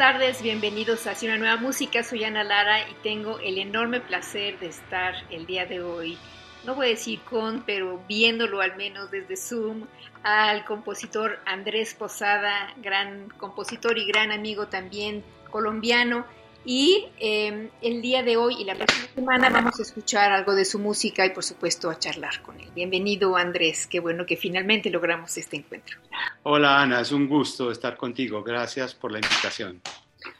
Tardes, bienvenidos a Una Nueva Música. Soy Ana Lara y tengo el enorme placer de estar el día de hoy, no voy a decir con, pero viéndolo al menos desde Zoom, al compositor Andrés Posada, gran compositor y gran amigo también colombiano y em, el día de hoy y la próxima semana vamos a escuchar algo de su música y por supuesto a charlar con él. Bienvenido Andrés, qué bueno que finalmente logramos este encuentro. Hola Ana, es un gusto estar contigo. Gracias por la invitación.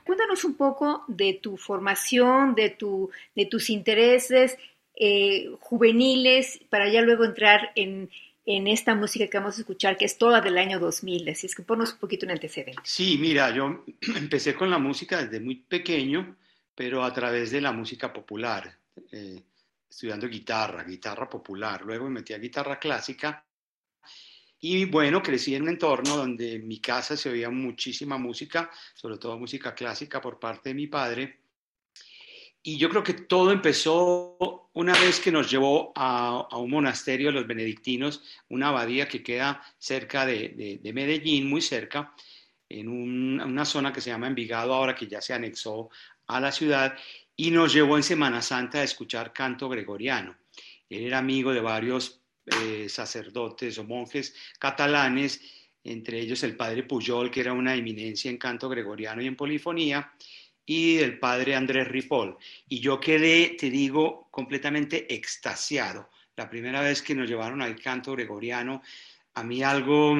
Cuéntanos un poco de tu formación, de, tu, de tus intereses eh, juveniles, para ya luego entrar en, en esta música que vamos a escuchar, que es toda del año 2000. Así es que ponnos un poquito en antecedente. Sí, mira, yo empecé con la música desde muy pequeño, pero a través de la música popular, eh, estudiando guitarra, guitarra popular. Luego me metí a guitarra clásica. Y bueno, crecí en un entorno donde en mi casa se oía muchísima música, sobre todo música clásica por parte de mi padre. Y yo creo que todo empezó una vez que nos llevó a, un monasterio de los benedictinos, una abadía que queda cerca de, Medellín, muy cerca, en una zona que se llama Envigado, ahora que ya se anexó a la ciudad, y nos llevó en Semana Santa a escuchar canto gregoriano. Él era amigo de varios eh, sacerdotes o monjes catalanes, entre ellos el padre Puyol, que era una eminencia en canto gregoriano y en polifonía, y del padre Andrés Ripoll. Y yo quedé, te digo, completamente extasiado. La primera vez que nos llevaron al canto gregoriano, a mí algo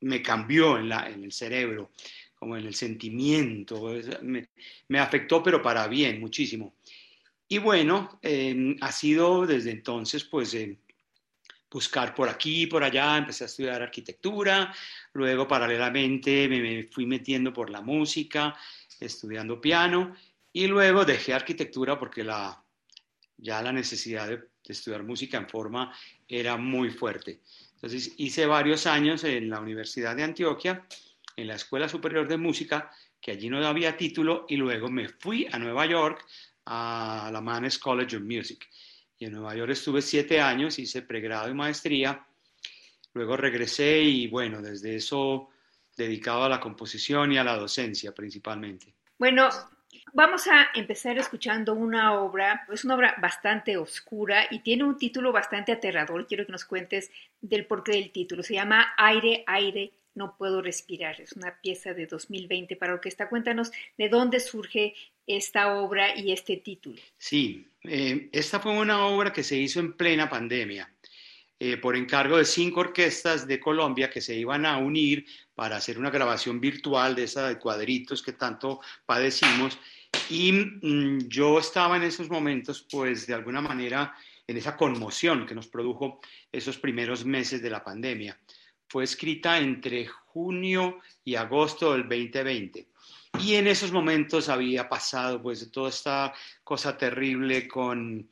me cambió en, la, en el cerebro, como en el sentimiento, me, afectó, pero para bien, muchísimo. Y bueno, em, ha sido desde entonces, pues, eh, buscar por aquí, por allá, empecé a estudiar arquitectura, luego paralelamente me fui metiendo por la música, estudiando piano y luego dejé arquitectura porque la, ya la necesidad de, estudiar música en forma era muy fuerte. Entonces hice varios años en la Universidad de Antioquia, en la Escuela Superior de Música, que allí no había título, y luego me fui a Nueva York a la Mannes College of Music. Y en Nueva York estuve siete años, hice pregrado y maestría, luego regresé y bueno, desde eso dedicado a la composición y a la docencia principalmente. Bueno, vamos a empezar escuchando una obra, es una obra bastante oscura y tiene un título bastante aterrador. Quiero que nos cuentes del porqué del título. Se llama Aire, aire, no puedo respirar. Es una pieza de 2020 para orquesta. Cuéntanos de dónde surge esta obra y este título. Sí, eh, esta fue una obra que se hizo en plena pandemia. Eh, por encargo de cinco orquestas de Colombia que se iban a unir para hacer una grabación virtual de esa de cuadritos que tanto padecimos. Y mm, yo estaba en esos momentos, pues de alguna manera, en esa conmoción que nos produjo esos primeros meses de la pandemia. Fue escrita entre junio y agosto del 2020. Y en esos momentos había pasado pues toda esta cosa terrible con,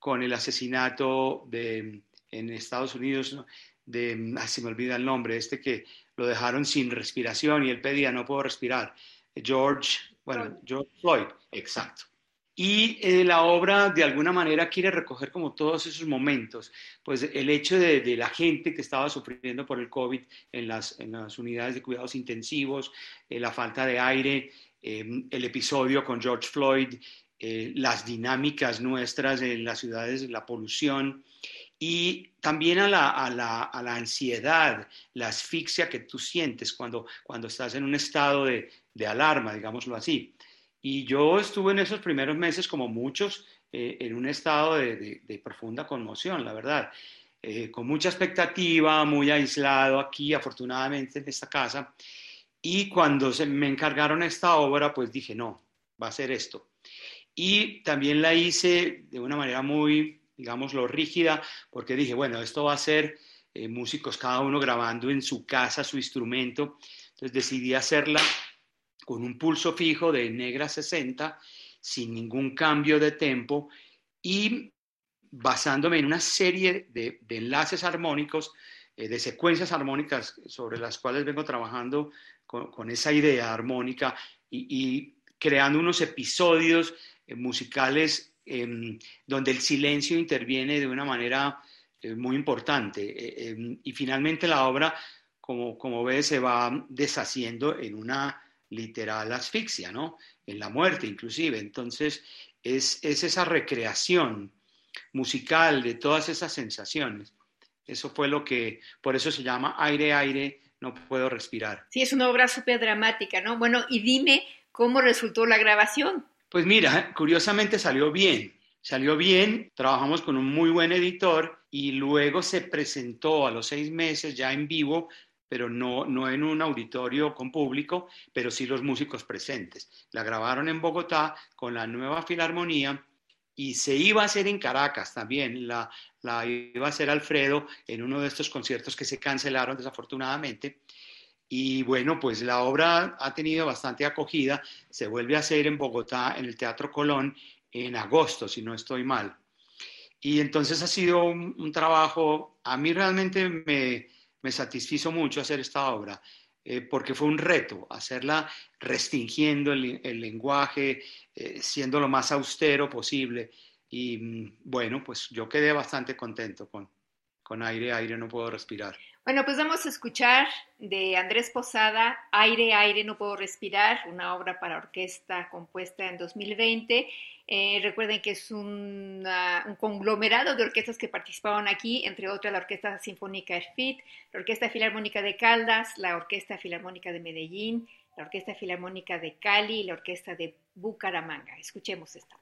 con el asesinato de en Estados Unidos, de, ah, se me olvida el nombre, este que lo dejaron sin respiración y él pedía, no puedo respirar. George, bueno, George Floyd, exacto. Y eh, la obra de alguna manera quiere recoger como todos esos momentos, pues el hecho de, la gente que estaba sufriendo por el COVID en las, en las unidades de cuidados intensivos, eh, la falta de aire, em, el episodio con George Floyd, eh, las dinámicas nuestras en las ciudades, la polución, y también a la, a la, a la ansiedad, la asfixia que tú sientes cuando, cuando estás en un estado de, de alarma, digámoslo así. Y yo estuve en esos primeros meses, como muchos, eh, en un estado de, de, profunda conmoción, la verdad. Eh, con mucha expectativa, muy aislado aquí, afortunadamente, en esta casa. Y cuando se me encargaron esta obra, pues dije, no, va a ser esto. Y también la hice de una manera muy, digámoslo, rígida, porque dije, bueno, esto va a ser eh, músicos cada uno grabando en su casa su instrumento. Entonces decidí hacerla con un pulso fijo de negra 60, sin ningún cambio de tempo y basándome en una serie de, enlaces armónicos, eh, de secuencias armónicas sobre las cuales vengo trabajando con, esa idea armónica y, creando unos episodios eh, musicales em, donde el silencio interviene de una manera eh, muy importante. Em, y finalmente la obra, como, como ves, se va deshaciendo en una literal asfixia, ¿no? En la muerte inclusive. Entonces, es, es esa recreación musical de todas esas sensaciones. Eso fue lo que, por eso se llama aire, aire, no puedo respirar. Sí, es una obra súper dramática, ¿no? Bueno, y dime cómo resultó la grabación. Pues mira, curiosamente salió bien. Salió bien, trabajamos con un muy buen editor y luego se presentó a los seis meses ya en vivo pero no, no en un auditorio con público, pero sí los músicos presentes. La grabaron en Bogotá con la nueva Filarmonía y se iba a hacer en Caracas también, la, la iba a hacer Alfredo en uno de estos conciertos que se cancelaron desafortunadamente. Y bueno, pues la obra ha tenido bastante acogida, se vuelve a hacer en Bogotá, en el Teatro Colón, en agosto, si no estoy mal. Y entonces ha sido un trabajo, a mí realmente me, me satisfizo mucho hacer esta obra, eh, porque fue un reto hacerla restringiendo el, lenguaje, eh, siendo lo más austero posible. Y mm, bueno, pues yo quedé bastante contento con, con aire, aire, no puedo respirar. Bueno, pues vamos a escuchar de Andrés Posada, Aire, aire, no puedo respirar, una obra para orquesta compuesta en 2020. Eh, recuerden que es un conglomerado de orquestas que participaron aquí, entre otras la Orquesta Sinfónica ERFIT, la Orquesta Filarmónica de Caldas, la Orquesta Filarmónica de Medellín, la Orquesta Filarmónica de Cali y la Orquesta de Bucaramanga. Escuchemos esta.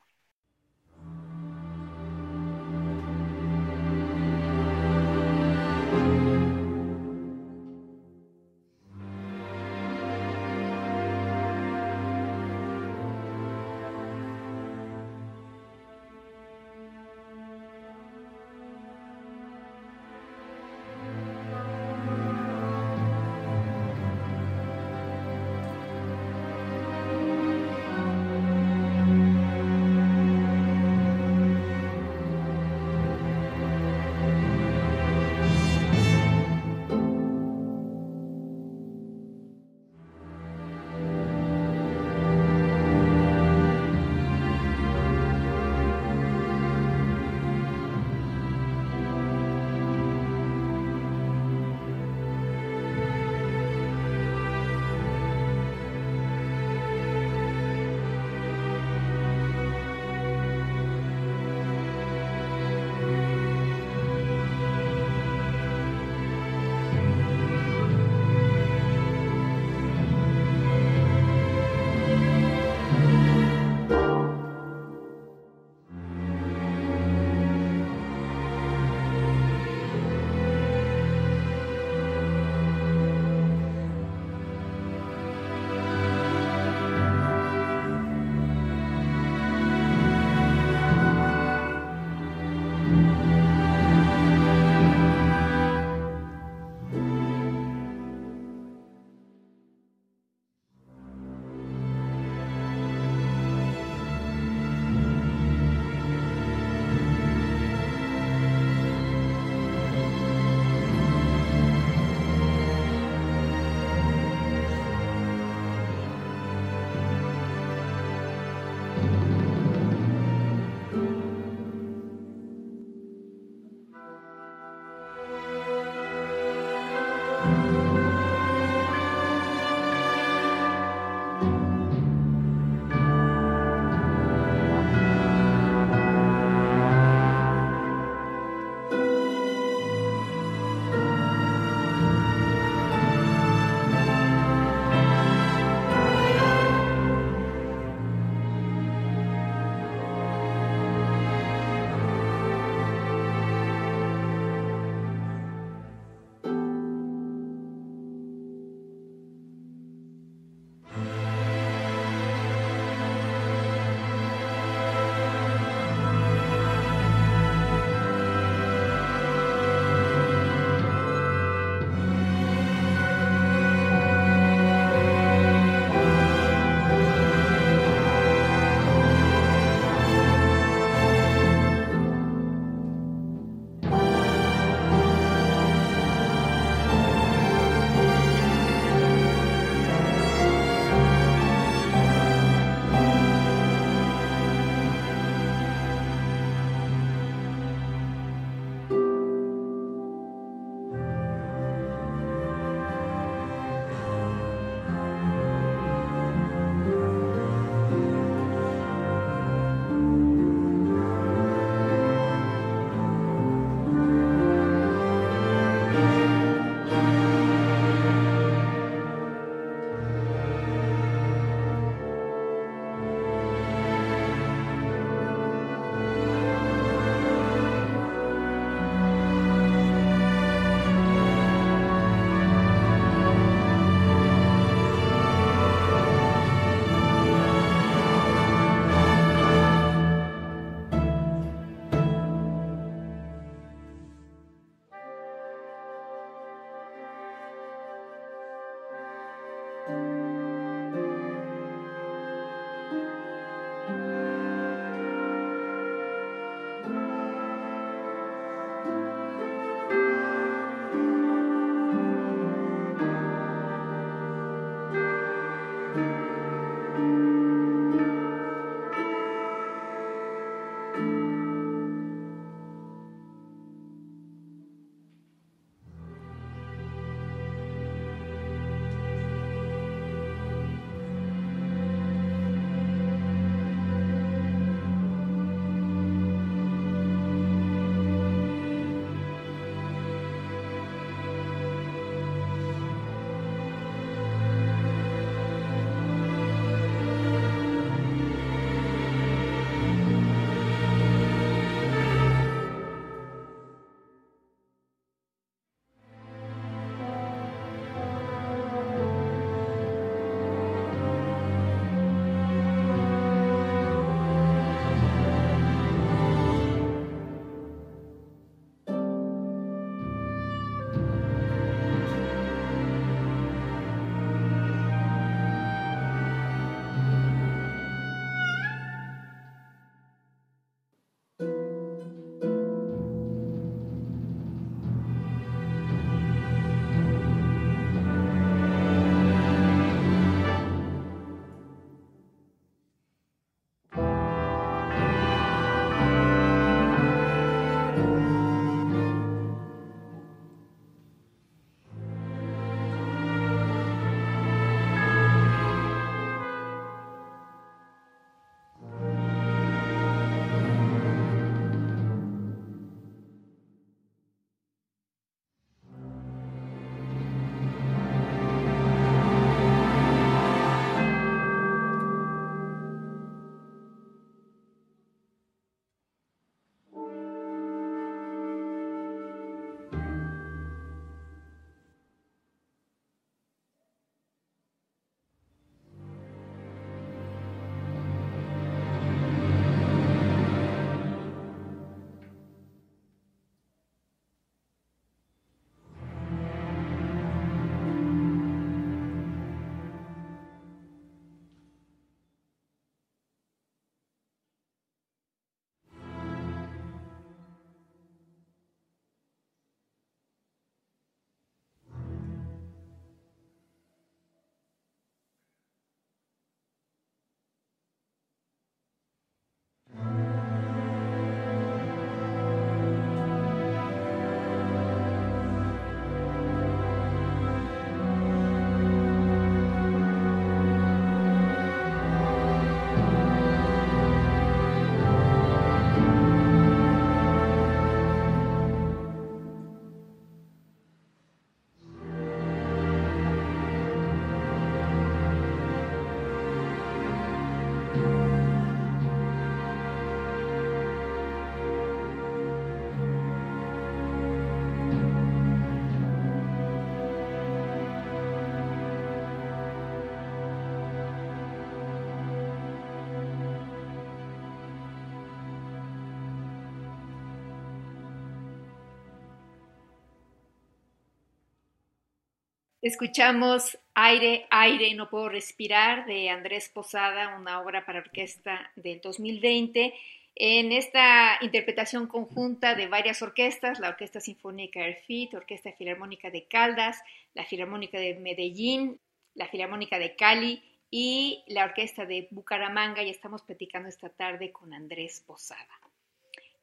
Escuchamos Aire, Aire, No Puedo Respirar de Andrés Posada, una obra para orquesta del 2020. En esta interpretación conjunta de varias orquestas, la Orquesta Sinfónica Erfit, Orquesta Filarmónica de Caldas, la Filarmónica de Medellín, la Filarmónica de Cali y la Orquesta de Bucaramanga, y estamos platicando esta tarde con Andrés Posada.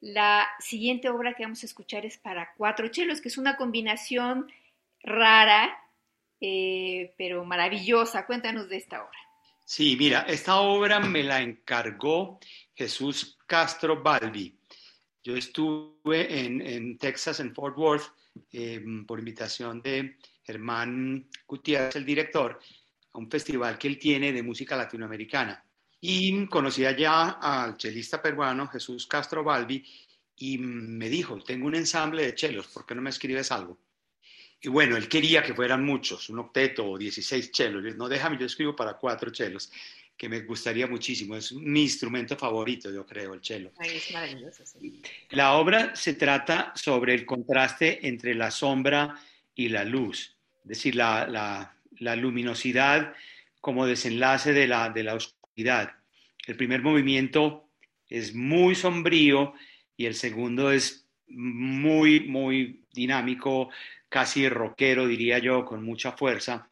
La siguiente obra que vamos a escuchar es para cuatro chelos, que es una combinación rara, eh, pero maravillosa. Cuéntanos de esta obra. Sí, mira, esta obra me la encargó Jesús Castro Balbi. Yo estuve en, Texas, en Fort Worth, em, por invitación de Germán Gutiérrez, el director, a un festival que él tiene de música latinoamericana. Y conocí allá al chelista peruano Jesús Castro Balbi y me dijo, tengo un ensamble de chelos, ¿por qué no me escribes algo? Y bueno, él quería que fueran muchos, un octeto o 16 chelos. No, déjame, yo escribo para cuatro chelos, que me gustaría muchísimo. Es mi instrumento favorito, yo creo, el chelo. es maravilloso, sí. La obra se trata sobre el contraste entre la sombra y la luz, es decir, la, luminosidad como desenlace de la, de la oscuridad. El primer movimiento es muy sombrío y el segundo es muy, muy dinámico, casi rockero, diría yo, con mucha fuerza.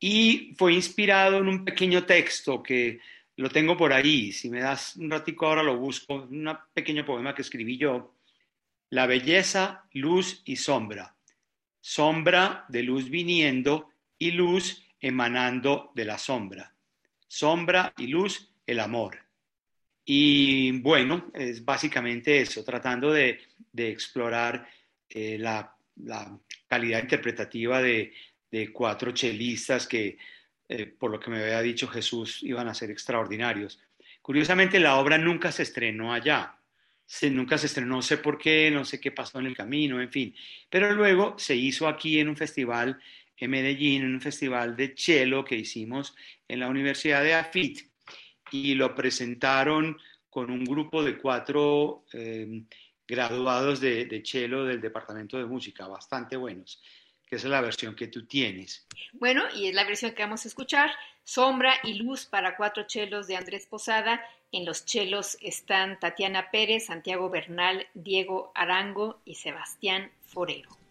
Y fue inspirado en un pequeño texto que lo tengo por ahí. Si me das un ratico ahora lo busco. Un pequeño poema que escribí yo. La belleza, luz y sombra. Sombra de luz viniendo y luz emanando de la sombra. Sombra y luz, el amor. Y bueno, es básicamente eso, tratando de, explorar eh, la la calidad interpretativa de, cuatro chelistas que, eh, por lo que me había dicho Jesús, iban a ser extraordinarios. Curiosamente, la obra nunca se estrenó allá. Se, nunca se estrenó, no sé por qué, no sé qué pasó en el camino, en fin. Pero luego se hizo aquí en un festival en Medellín, en un festival de cello que hicimos en la Universidad de Afit y lo presentaron con un grupo de cuatro eh, graduados de, de cello del Departamento de Música, bastante buenos, que es la versión que tú tienes. Bueno, y es la versión que vamos a escuchar, Sombra y Luz para cuatro chelos de Andrés Posada. En los chelos están Tatiana Pérez, Santiago Bernal, Diego Arango y Sebastián Forero.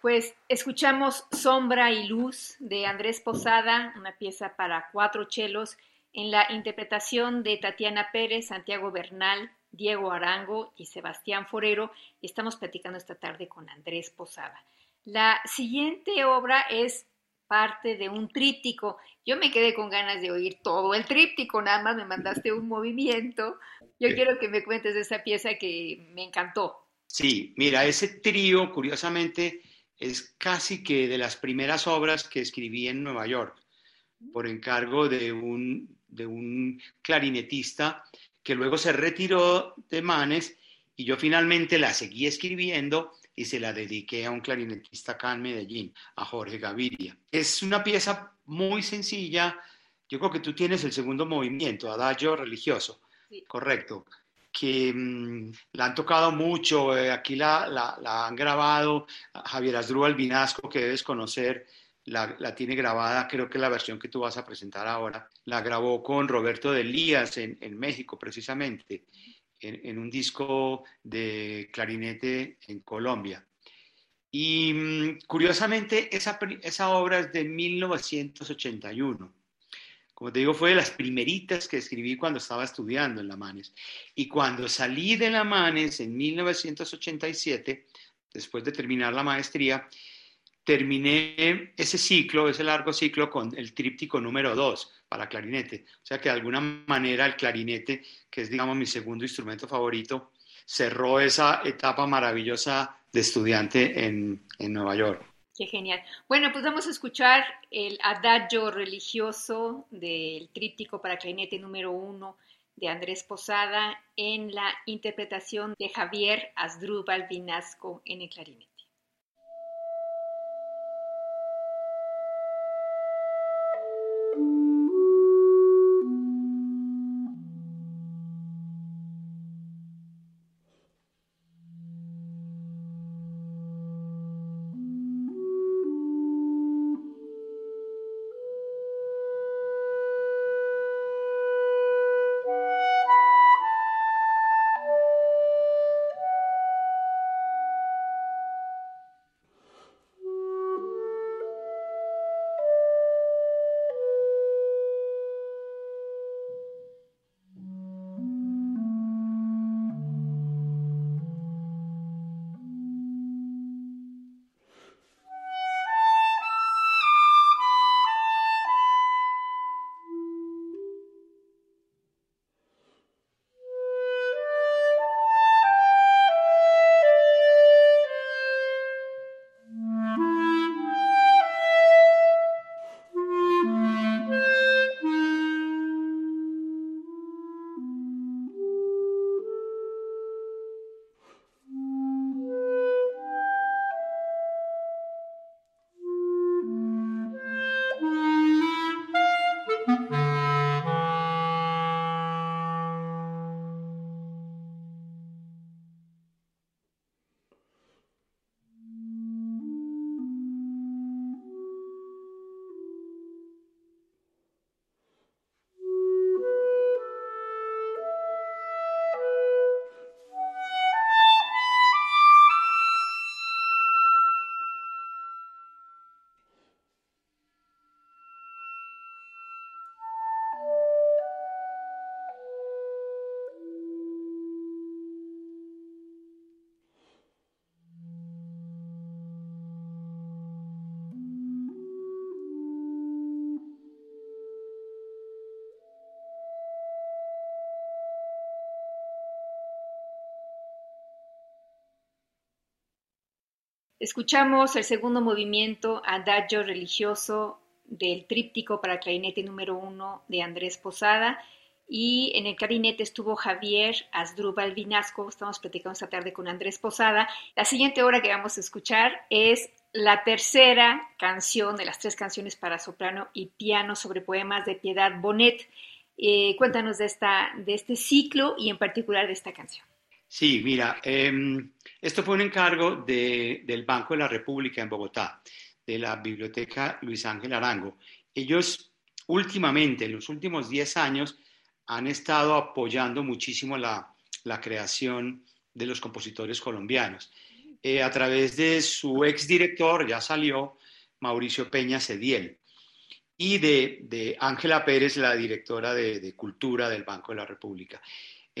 Pues escuchamos Sombra y Luz de Andrés Posada, una pieza para cuatro chelos, en la interpretación de Tatiana Pérez, Santiago Bernal, Diego Arango y Sebastián Forero. Y estamos platicando esta tarde con Andrés Posada. La siguiente obra es parte de un tríptico. Yo me quedé con ganas de oír todo el tríptico, nada más me mandaste un movimiento. Yo quiero que me cuentes de esa pieza que me encantó. Sí, mira, ese trío, curiosamente, es casi que de las primeras obras que escribí en Nueva York, por encargo de un, de un clarinetista que luego se retiró de Manes y yo finalmente la seguí escribiendo y se la dediqué a un clarinetista acá en Medellín, a Jorge Gaviria. Es una pieza muy sencilla, yo creo que tú tienes el segundo movimiento, adagio religioso, correcto, que mm, la han tocado mucho, eh, aquí la, la, han grabado, Javier Asdrúbal Vinasco, que debes conocer, la, la, tiene grabada, creo que la versión que tú vas a presentar ahora, la grabó con Roberto de Elías en, en México precisamente, en, en, un disco de clarinete en Colombia. Y mm, curiosamente, esa, esa obra es de 1981 como te digo, fue de las primeritas que escribí cuando estaba estudiando en la Manes. Y cuando salí de la Manes en 1987, después de terminar la maestría, terminé ese ciclo, ese largo ciclo, con el tríptico número 2 para clarinete. O sea que de alguna manera el clarinete, que es, digamos, mi segundo instrumento favorito, cerró esa etapa maravillosa de estudiante en, en Nueva York. Qué genial. Bueno, pues vamos a escuchar el adagio religioso del tríptico para clarinete número uno de Andrés Posada en la interpretación de Javier Asdrúbal Vinasco en el clarinete. Escuchamos el segundo movimiento Adagio religioso del tríptico para clarinete número uno de Andrés Posada y en el clarinete estuvo Javier Asdrúbal Vinasco. Estamos platicando esta tarde con Andrés Posada. La siguiente obra que vamos a escuchar es la tercera canción de las tres canciones para soprano y piano sobre poemas de Piedad Bonet. Eh, cuéntanos de, esta, de este ciclo y en particular de esta canción. Sí, mira, em, esto fue un encargo del Banco de la República en Bogotá, de la Biblioteca Luis Ángel Arango. Ellos últimamente, en los últimos 10 años, han estado apoyando muchísimo la, creación de los compositores colombianos. eh, a través de su exdirector, ya salió, Mauricio Peña Cediel, y de Ángela Pérez, la directora de, de, Cultura del Banco de la República.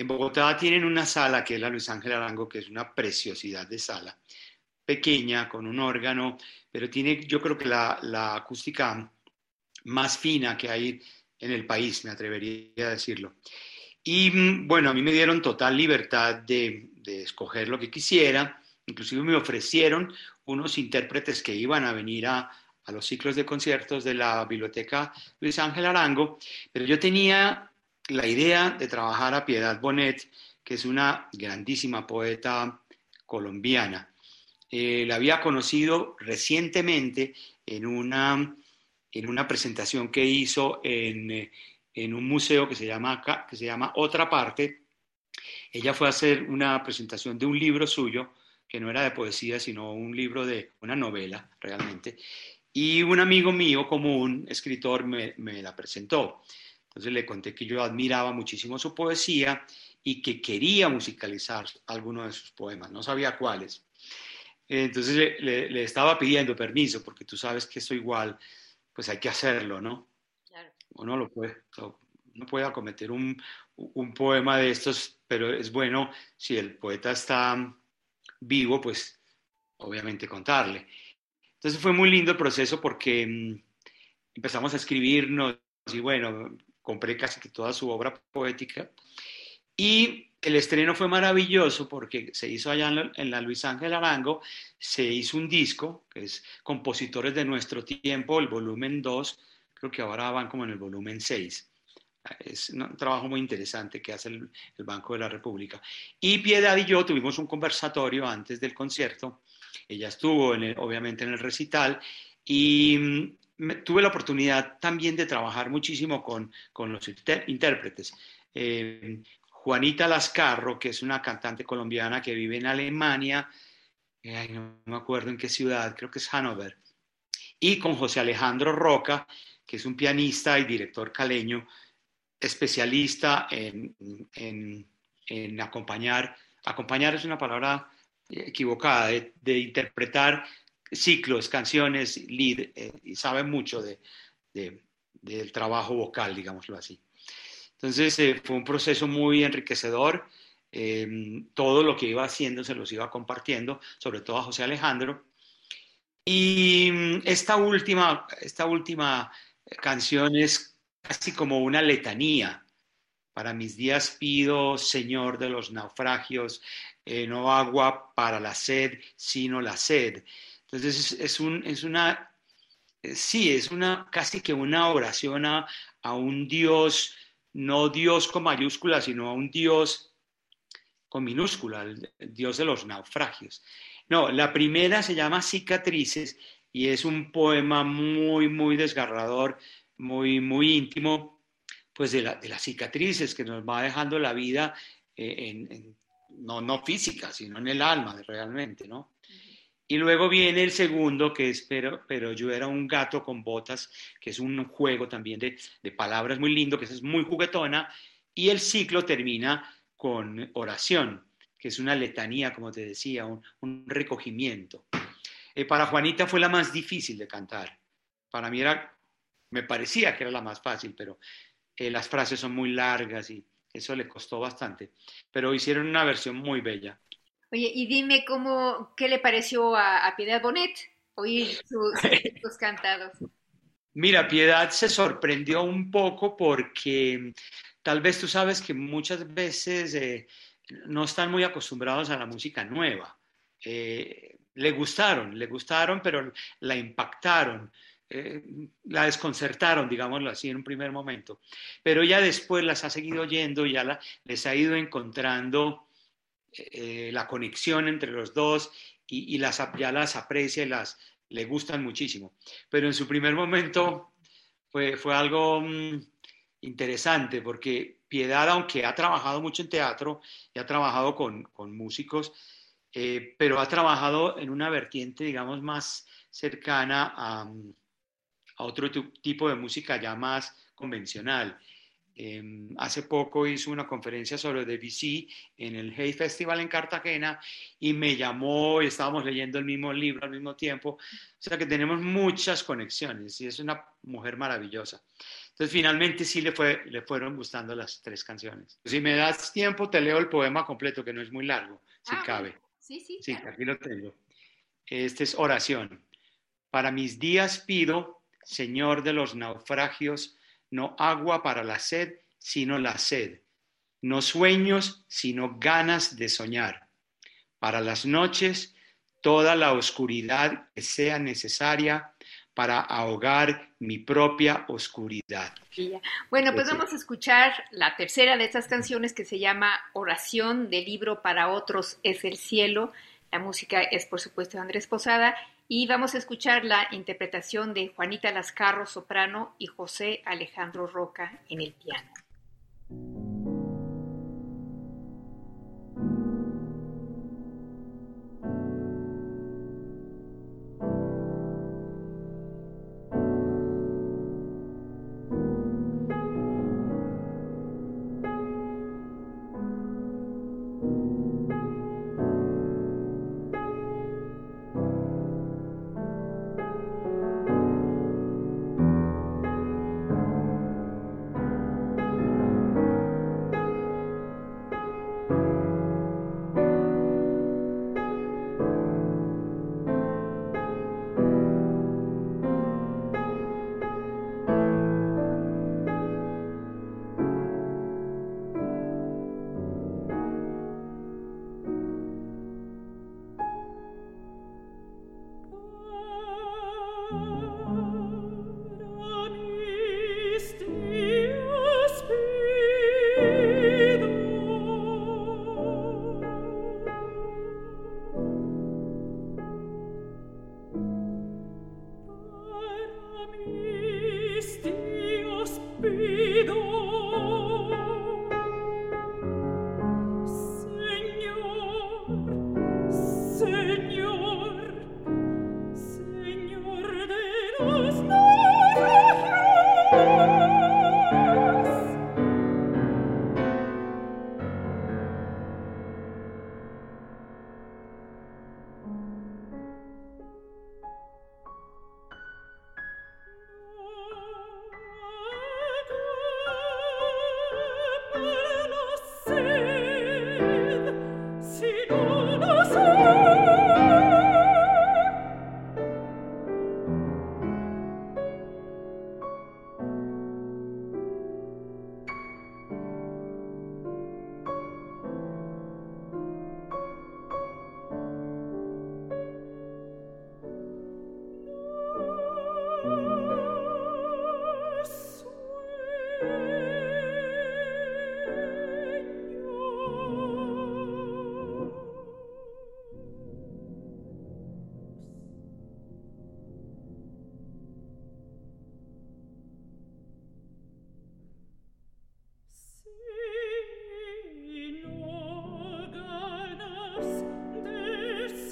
En Bogotá tienen una sala que es la Luis Ángel Arango, que es una preciosidad de sala, pequeña, con un órgano, pero tiene yo creo que la, acústica más fina que hay en el país, me atrevería a decirlo. Y mm, bueno, a mí me dieron total libertad de, de escoger lo que quisiera, inclusive me ofrecieron unos intérpretes que iban a venir a los ciclos de conciertos de la biblioteca Luis Ángel Arango, pero yo tenía la idea de trabajar a Piedad Bonet, que es una grandísima poeta colombiana. Eh, la había conocido recientemente en una, en una presentación que hizo en, eh, en un museo que se, llama, que se llama Otra Parte. Ella fue a hacer una presentación de un libro suyo, que no era de poesía, sino un libro de una novela realmente. Y un amigo mío común, escritor, me, me la presentó. Entonces le conté que yo admiraba muchísimo su poesía y que quería musicalizar alguno de sus poemas, no sabía cuáles. Entonces le, estaba pidiendo permiso, porque tú sabes que eso igual, pues hay que hacerlo, ¿no? Claro. Uno lo puede, no puede acometer un, un poema de estos, pero es bueno si el poeta está vivo, pues obviamente contarle. Entonces fue muy lindo el proceso porque mm, empezamos a escribirnos y bueno, compré casi toda su obra poética. Y el estreno fue maravilloso porque se hizo allá en la, Luis Ángel Arango, se hizo un disco, que es Compositores de Nuestro Tiempo, el volumen 2, creo que ahora van como en el volumen 6. Es un trabajo muy interesante que hace el, Banco de la República. Y Piedad y yo tuvimos un conversatorio antes del concierto. Ella estuvo obviamente en el recital y tuve la oportunidad también de trabajar muchísimo con, con los intérpretes. Eh, Juanita Lascarro, que es una cantante colombiana que vive en Alemania, eh, no me acuerdo en qué ciudad, creo que es Hannover, y con José Alejandro Roca, que es un pianista y director caleño, especialista en, en, en acompañar, acompañar es una palabra equivocada, de, de interpretar ciclos, canciones, lead, eh, y sabe mucho de, del trabajo vocal, digámoslo así. Entonces eh, fue un proceso muy enriquecedor. Em, todo lo que iba haciendo se los iba compartiendo, sobre todo a José Alejandro. Y mm, esta última, esta última canción es casi como una letanía. Para mis días pido, Señor de los naufragios, eh, no agua para la sed, sino la sed. Entonces es, un, es una, eh, sí, es una casi que una oración a, un Dios, no Dios con mayúscula, sino a un Dios con minúscula, el, Dios de los naufragios. No, la primera se llama Cicatrices y es un poema muy, muy desgarrador, muy, muy íntimo, pues de, de las cicatrices que nos va dejando la vida eh, en, no, no física, sino en el alma realmente, ¿no? Y luego viene el segundo, que es pero, pero yo era un gato con botas, que es un juego también de, de palabras muy lindo, que es muy juguetona. Y el ciclo termina con oración, que es una letanía, como te decía, un, un recogimiento. Eh, para Juanita fue la más difícil de cantar. Para mí era, me parecía que era la más fácil, pero eh, las frases son muy largas y eso le costó bastante. Pero hicieron una versión muy bella. Oye, y dime cómo, qué le pareció a, Piedad Bonet oír sus, sus cantados. Mira, Piedad se sorprendió un poco porque tal vez tú sabes que muchas veces eh, no están muy acostumbrados a la música nueva. Eh, le gustaron, le gustaron, pero la impactaron, eh, la desconcertaron, digámoslo así, en un primer momento. Pero ya después las ha seguido oyendo y ya la, les ha ido encontrando eh, la conexión entre los dos y, las, ya las aprecia y las le gustan muchísimo. Pero en su primer momento fue, fue algo mm, interesante porque Piedad, aunque ha trabajado mucho en teatro y ha trabajado con, con músicos, eh, pero ha trabajado en una vertiente, digamos, más cercana a, a otro tipo de música ya más convencional. Em, hace poco hizo una conferencia sobre Debussy en el Hay Festival en Cartagena y me llamó y estábamos leyendo el mismo libro al mismo tiempo. O sea que tenemos muchas conexiones y es una mujer maravillosa. Entonces finalmente sí le, fue, le fueron gustando las tres canciones. Si me das tiempo, te leo el poema completo, que no es muy largo, si ah, cabe. Sí, sí. Sí, aquí lo tengo. Este es oración. Para mis días pido, Señor de los naufragios, no agua para la sed, sino la sed, no sueños, sino ganas de soñar. Para las noches, toda la oscuridad que sea necesaria para ahogar mi propia oscuridad. Bueno, pues vamos a escuchar la tercera de estas canciones que se llama Oración del libro para otros es el cielo. La música es, por supuesto, de Andrés Posada y vamos a escuchar la interpretación de Juanita Lascarro, soprano, y José Alejandro Roca en el piano.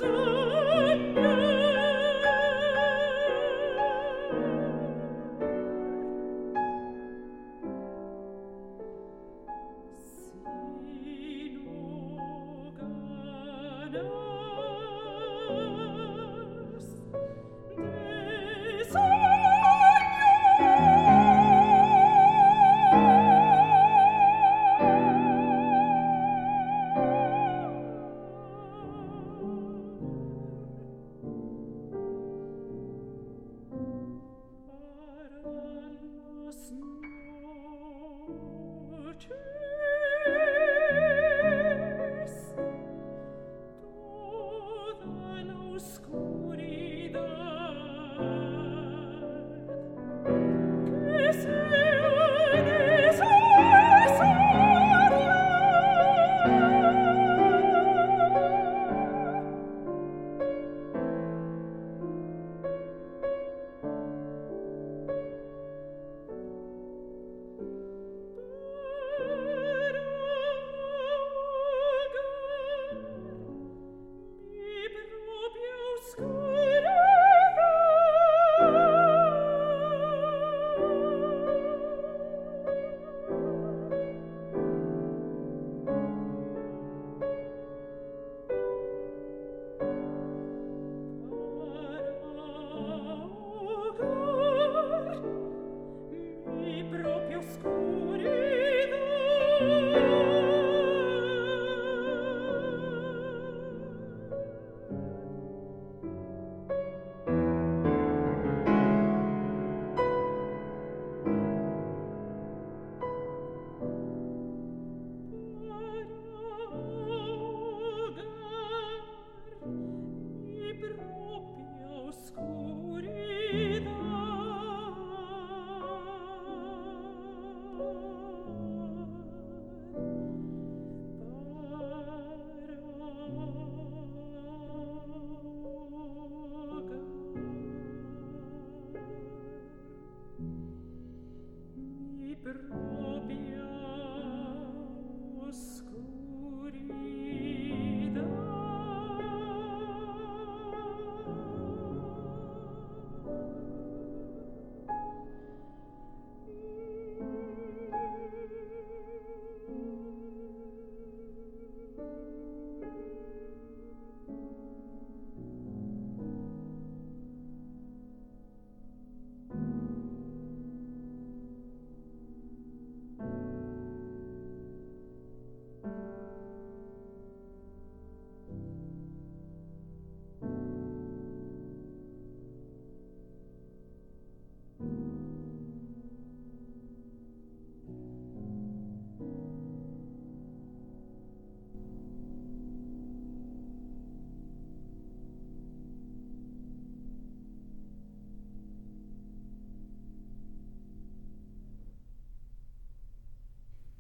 listen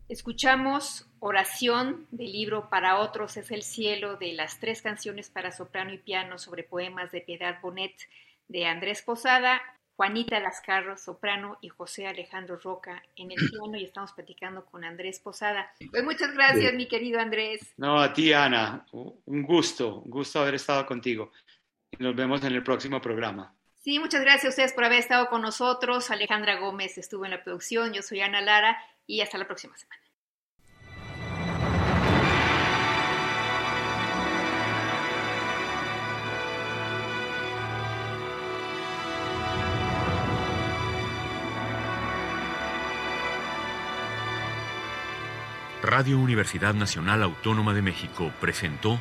Escuchamos Oración del libro Para otros es el cielo de las tres canciones para soprano y piano sobre poemas de Piedad Bonet de Andrés Posada, Juanita Lascarro, soprano, y José Alejandro Roca en el piano y estamos platicando con Andrés Posada. Pues muchas gracias, mi querido Andrés. No, a ti, Ana. Un gusto, un gusto haber estado contigo. Nos vemos en el próximo programa. Sí, muchas gracias a ustedes por haber estado con nosotros. Alejandra Gómez estuvo en la producción, yo soy Ana Lara y hasta la próxima semana. Radio Universidad Nacional Autónoma de México presentó